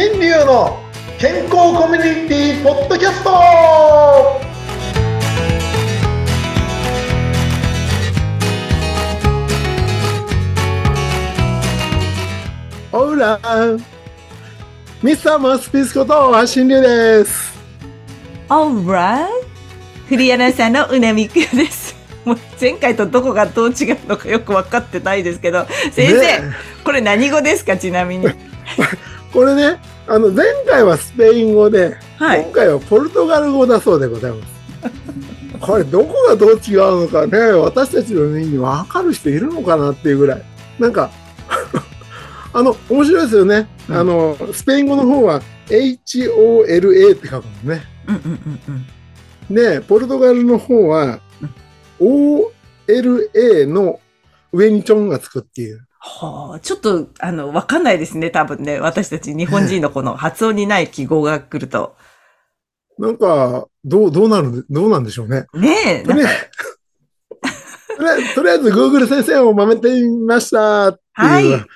新流の健康コミュニティポッドキャスト Hola! ミスターマスピスこと新流です。Alright! フリーアナウンサーのうなみくです。もう前回とどこがどう違うのかよく分かってないですけど、先生、ねこれ何語ですか？ちなみに。これね、あの前回はスペイン語で、はい今回はポルトガル語だそうでございます。これどこがどう違うのかね、私たちの耳に分かる人いるのかなっていうぐらい。なんか、あの、面白いですよね。うんあの、スペイン語の方は HOLA って書くのね。うんうんうんうん。で、ポルトガルの方は OLA の上にチョンがつくっていう。はあ、ちょっと、あの、わかんないですね、多分ね。私たち日本人のこの発音にない記号が来ると。なんか、どう、どうなる、どうなんでしょうね。ねえ、とりあえず、とりあえず Google 先生をまめてみましたっていう。はい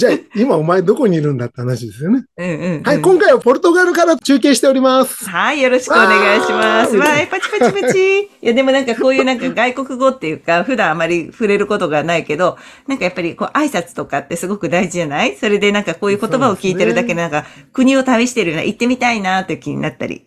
じゃあ、今お前どこにいるんだって話ですよね。うんうん、うん。はい、今回はポルトガルから中継しております。はい、よろしくお願いします。わーパチパチパチ。いや、でもなんかこういうなんか外国語っていうか、普段あまり触れることがないけど、なんかやっぱりこう挨拶とかってすごく大事じゃない？それでなんかこういう言葉を聞いてるだけでなんか国を旅してるような、行ってみたいなって気になったり。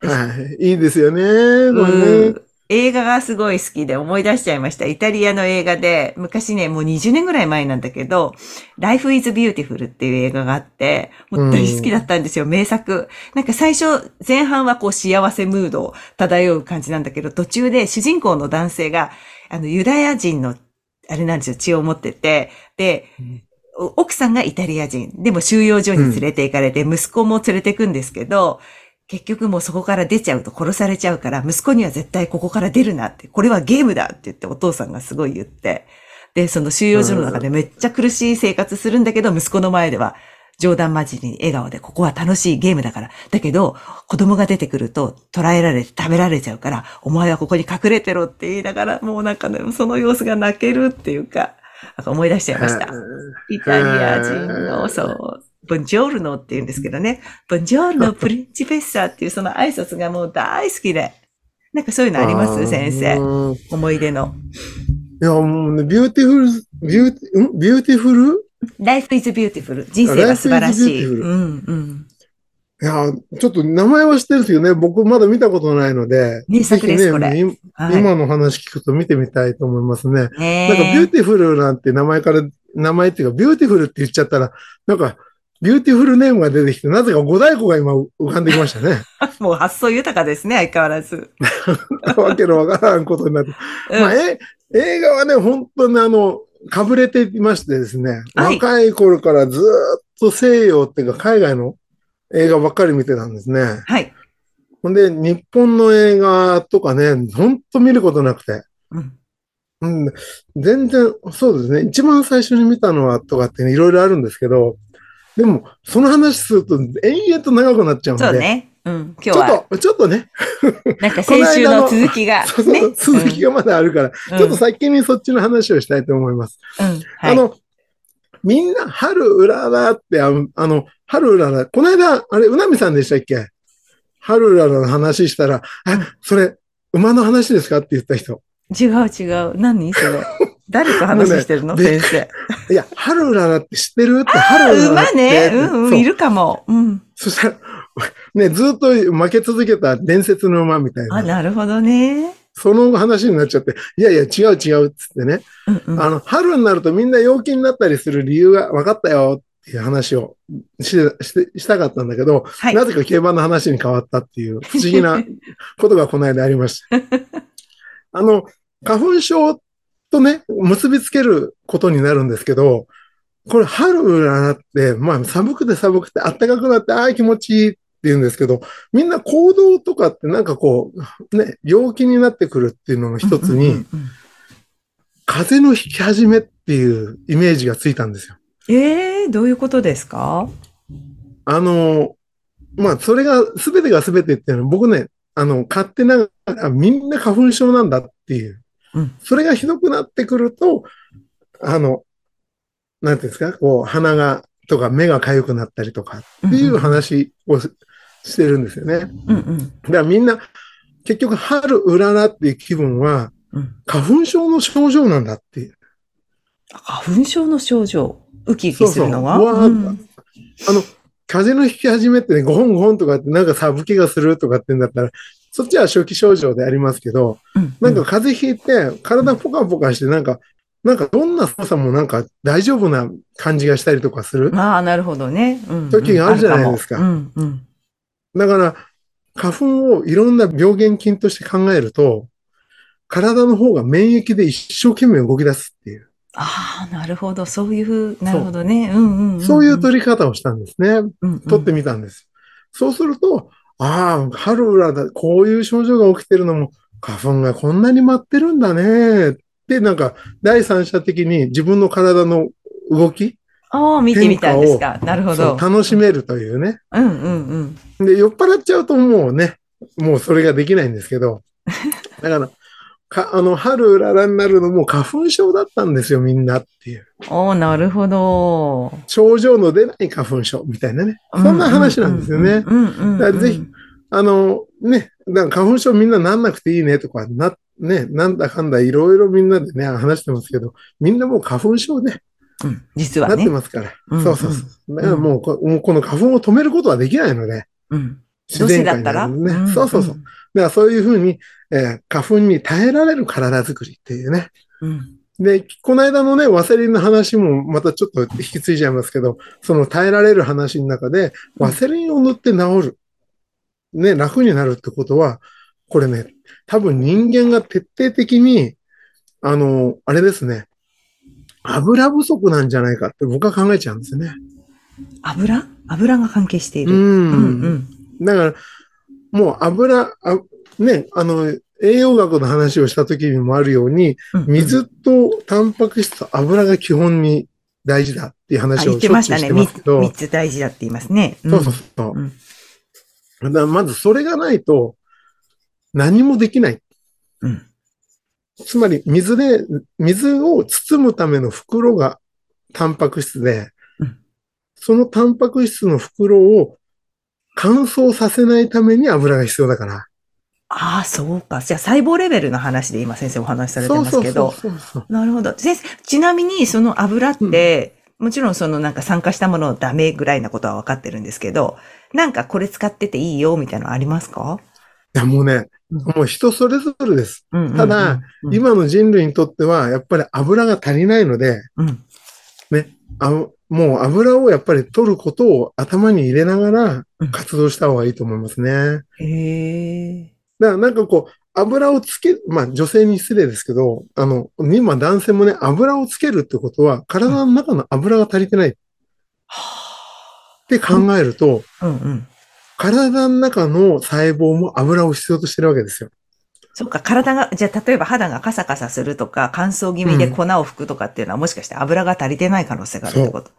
はい、いいですよね。これねうん。映画がすごい好きで思い出しちゃいました。イタリアの映画で、昔ね、もう20年ぐらい前なんだけど、Life is Beautiful っていう映画があって、もう大好きだったんですよ、名作。なんか最初、前半はこう幸せムードを漂う感じなんだけど、途中で主人公の男性が、あの、ユダヤ人の、あれなんですよ、血を持ってて、で、お奥さんがイタリア人。でも収容所に連れて行かれて、息子も連れて行くんですけど、結局もうそこから出ちゃうと殺されちゃうから、息子には絶対ここから出るなって、これはゲームだって言ってお父さんがすごい言って、で、その収容所の中でめっちゃ苦しい生活するんだけど、息子の前では冗談交じりに笑顔で、ここは楽しいゲームだから。だけど、子供が出てくると捕らえられて食べられちゃうから、お前はここに隠れてろって言いながら、もうなんかね、その様子が泣けるっていうか、なんか思い出しちゃいました。イタリア人の、そう、 Buongiorno って言うんですけどね。 Buongiorno principessa っていうその挨拶がもう大好きで。なんかそういうのあります？先生。生。思い出の。いや、もうね、 beautiful、beauti、ん？ beautiful Life is beautiful. 人生は素晴らしい。うんうん。いや、ちょっと名前は知ってるんですけどね、僕まだ見たことないので、名作ですねこれ今の話聞くと見てみたいと思いますね。ねなんかビューティフルなんて名前から、名前っていうか、ビューティフルって言っちゃったら、なんか、ビューティフルネームが出てきて、なぜか五大湖が今浮かんできましたね。もう発想豊かですね、相変わらず。わけのわからんことになって。うんまあ、え、映画はね、本当にあの、かぶれていましてですね、はい若い頃からずーっと西洋っていうか海外の映画ばっかり見てたんですね。はい。ほんで、日本の映画とかね、本当見ることなくて。うんうん、全然、そうですね。一番最初に見たのはとかってね、いろいろあるんですけど、でも、その話すると延々と長くなっちゃうんで、そうね。うん。今日ちょは、っと、ちょっとね、なんか 先週の続きが。そうそう、ね続きがまだあるから、うんちょっと先にそっちの話をしたいと思います。うん。はい。あの、みんな、春うららって、あの、あの春うらら、この間、あれ、うなみさんでしたっけ？春うららの話したら、あ、それ、馬の話ですか？って言った人。違う違う。何それ？誰と話してるの先生。いや、春うららって知ってるって、春うららって。馬ね。うんうん。いるかも。うん。そしたら、ね、ずっと負け続けた伝説の馬みたいあ、な。なるほどね。その話になっちゃって、いやいや、違う違うっつってね。うんうん。あの、春になるとみんな陽気になったりする理由が分かったよっていう話をししてしたかったんだけど、はい。なぜか競馬の話に変わったっていう不思議なことがこの間ありました。あの、花粉症とね、結びつけることになるんですけど、これ春がなって、まあ寒くて寒くて暖かくなって、ああ気持ちいいって言うんですけど、みんな行動とかってなんかこう、ね、陽気になってくるっていうのの一つに、風邪のひき始めっていうイメージがついたんですよ。ええー、どういうことですか？あの、まあ、それが、すべてがすべてっていうのは、僕ね、あの、勝手ながら、みんな花粉症なんだっていう。うんそれがひどくなってくると、あの、なんていうんですか、こう、鼻がとか目が痒くなったりとかっていう話をししてるんですよね。うんうん。だからみんな、結局春うららっていう気分はうん。花粉症の症状なんだっていう。花粉症の症状？ウキウキするのがそうそううわーんあの、風邪の引き始めってね、ゴホンゴホンとかってなんか寒気がするとかってんだったら、そっちは初期症状でありますけど、うんなんか風邪ひいて体ポカポカしてなんか、なんかどんな操作もなんか大丈夫な感じがしたりとかする。ああ、なるほどね。うんうん時があるじゃないですかあるもうんうん。だから、花粉をいろんな病原菌として考えると、体の方が免疫で一生懸命動き出すっていう、ああ、なるほど。そういう、なるほどね。うんうんんん。そういう取り方をしたんですね。うんうん取ってみたんです。そうすると、ああ、春裏だ、こういう症状が起きてるのも、花粉がこんなに舞ってるんだね。って、なんか、第三者的に自分の体の動き、ああ、見てみたんですか？なるほど。楽しめるというね。うんうんうん。で、酔っ払っちゃうともうね、もうそれができないんですけど、だから、かあの、春うららになるのも花粉症だったんですよ、みんなっていう。おーなるほど。症状の出ない花粉症みたいなね。そんな話なんですよね。ぜひあの、ね、だから花粉症みんななんなくていいねとか、な、ね、なんだかんだいろいろみんなでね、話してますけど、みんなもう花粉症ね、うん、実はなってね。ますから。うんそうそうそう。だからもうこ、もうこの花粉を止めることはできないので、うん。自然界にあるね。そうそうそう。だからそういうふうに、えー花粉に耐えられる体づくりっていうね。うん。うん。で、この間のね、ワセリンの話もまたちょっと引き継いじゃいますけど、その耐えられる話の中で、ワセリンを塗って治る。ね、楽になるってことは、これね、多分人間が徹底的に、あの、あれですね、油不足なんじゃないかって僕は考えちゃうんですよね。油？油が関係していうる。ん。うんうん。だから、もう油、あね、あの、栄養学の話をした時にもあるように、うん水とタンパク質と油が基本に大事だっていうあ話をしてましたね。三つてますけど、三つ大事だって言いますね。んそうそうそう。うんだまずそれがないと何もできない。うん。つまり水で、水を包むための袋がタンパク質で、うんそのタンパク質の袋を乾燥させないために油が必要だから。ああ、そうか。じゃあ細胞レベルの話で今先生お話しされてますけど。そうそうそう。なるほど。先生、ちなみにその油って、もちろんそのなんか酸化したものダメぐらいなことは分かってるんですけど、なんかこれ使ってていいよみたいなのありますか？いやもうね、うんもう人それぞれです。うんうんうんただ、うん今の人類にとってはやっぱり油が足りないので、うん。あもう油をやっぱり取ることを頭に入れながらうん活動した方がいいと思いますね。へえ。だからなんかこう、油をつけ、まあ女性に失礼ですけど、あの、今男性もね、油をつけるってことは、体の中の油が足りてないって考えると、うんうん。体の中の細胞も油を必要としてるわけですよ。そっか、体が、じゃあ例えば肌がカサカサするとか、乾燥気味で粉を吹くとかっていうのは、もしかして油が足りてない可能性があるってこと？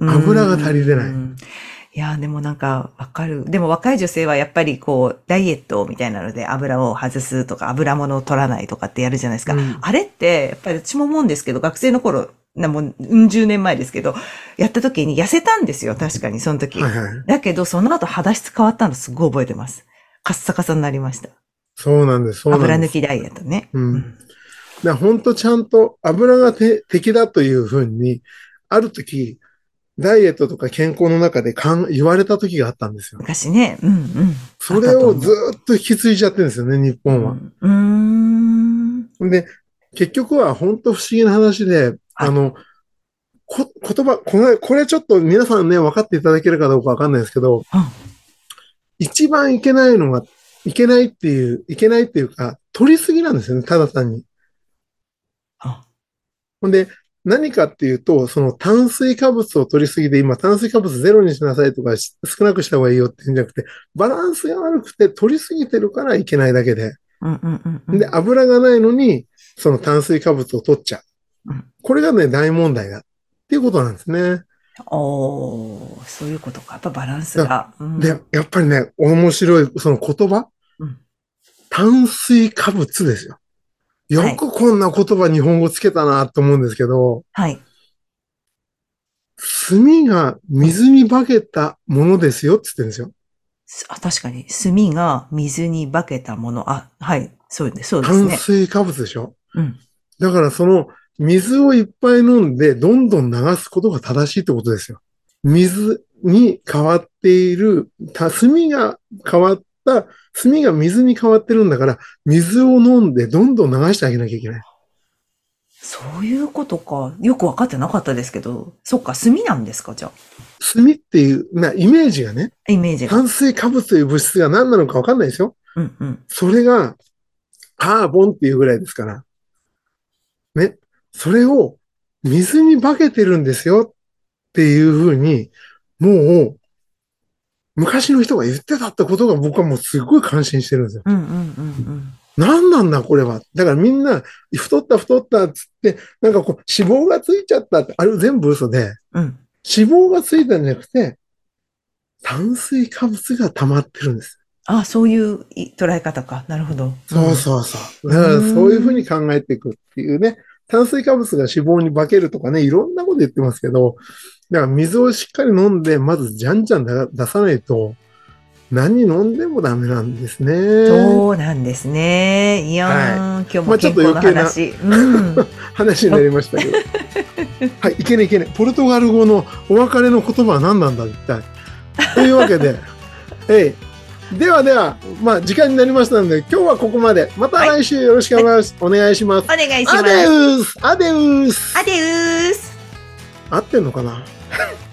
うん油が足りてないうんいやー、でもなんかわかる。でも若い女性はやっぱりこう、ダイエットみたいなので油を外すとか、油物を取らないとかってやるじゃないですか。うんあれって、やっぱり私も思うんですけど、学生の頃、なもう、うん十年前ですけど、やった時に痩せたんですよ。確かに、その時。はいはい。だけど、その後肌質変わったのすごい覚えてます。カッサカサになりました。そうなんです。そうなんです。油抜きダイエットね。うん。だ本当ちゃんと油がて敵だというふうに、ある時、ダイエットとか健康の中でかん言われた時があったんですよ。昔ね。うんうん。それをずーっと引き継いじゃってるんですよね、日本は。うん。ん。で、結局は本当不思議な話で、あの、こ言葉、これ、これちょっと皆さんね、分かっていただけるかどうか分かんないですけど、一番いけないのが、いけないっていう、いけないっていうか、取りすぎなんですよね、ただ単に。あほんで、何かっていうと、その炭水化物を取りすぎて、今炭水化物ゼロにしなさいとかし少なくした方がいいよって言うんじゃなくて、バランスが悪くて取りすぎてるからいけないだけで、うんうんうんうん。で、油がないのに、その炭水化物を取っちゃううん。これがね、大問題だっていうことなんですね。おー、そういうことか。やっぱバランスが。うんで、やっぱりね、面白い、その言葉、うん炭水化物ですよ。よくこんな言葉日本語つけたなと思うんですけど、はい。炭が水に化けたものですよって言ってるんですよ。すあ、確かに、炭が水に化けたもの。あ、はい。そうですそうです炭ね。水化物でしょ？うん。だからその水をいっぱい飲んでどんどん流すことが正しいってことですよ。水に変わっている、た炭が変わった、炭が水に変わってるんだから、水を飲んでどんどん流してあげなきゃいけない。そういうことか。よくわかってなかったですけど。そっか、炭なんですか、じゃあ。炭っていう、なイメージがね、イメージが。炭水化物という物質が何なのかわかんないですよ。うんうん。それが、カーボンっていうぐらいですから。ね。それを水に化けてるんですよっていうふうに、もう、昔の人が言ってたってことが僕はもうすごい感心してるんですよ。うんうんうん何なんだこれは。だからみんな、太った太ったっつって、なんかこう脂肪がついちゃったって、あれ全部嘘で、うん。うん。脂肪がついたんじゃなくて、炭水化物が溜まってるんです。あ、そういうい捉え方か。なるほど。そうそうそう。だからそういうふうに考えていくっていうね。炭水化物が脂肪に化けるとかね、いろんなこと言ってますけど、だから水をしっかり飲んで、まずじゃんじゃん出出さないと、何飲んでもダメなんですね。そうなんですね。いやー、今日まあちょも健っと余計な康の話。うん。話になりましたけど。はい、いけねいけね。ポルトガル語のお別れの言葉は何なんだ、一体。というわけで、えい。ではでは、まあ時間になりましたので、今日はここまで。また来週よろしくお願いしお願いします。お願いします。アデウスアデウスアデウース。合ってんのかな？Ha